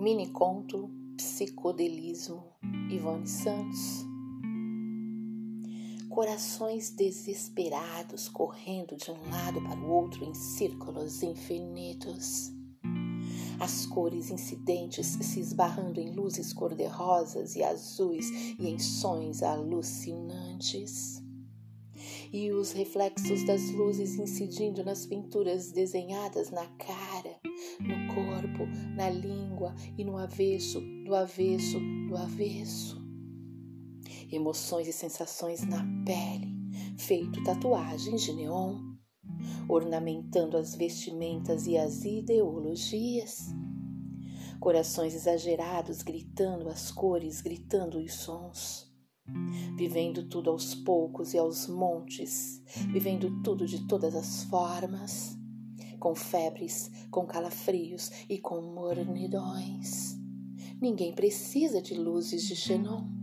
Mini conto Psicodelismo Ivone Santos. Corações desesperados correndo de um lado para o outro em círculos infinitos. As cores incidentes se esbarrando em luzes cor-de-rosas e azuis e em sons alucinantes e os reflexos das luzes incidindo nas pinturas desenhadas na cara, no corpo, na língua e no avesso, do avesso, do avesso. Emoções e sensações na pele, feito tatuagens de neon, ornamentando as vestimentas e as ideologias. Corações exagerados gritando as cores, gritando os sons vivendo tudo aos poucos e aos montes, vivendo tudo de todas as formas, com febres, com calafrios e com mornidões. Ninguém precisa de luzes de xenon.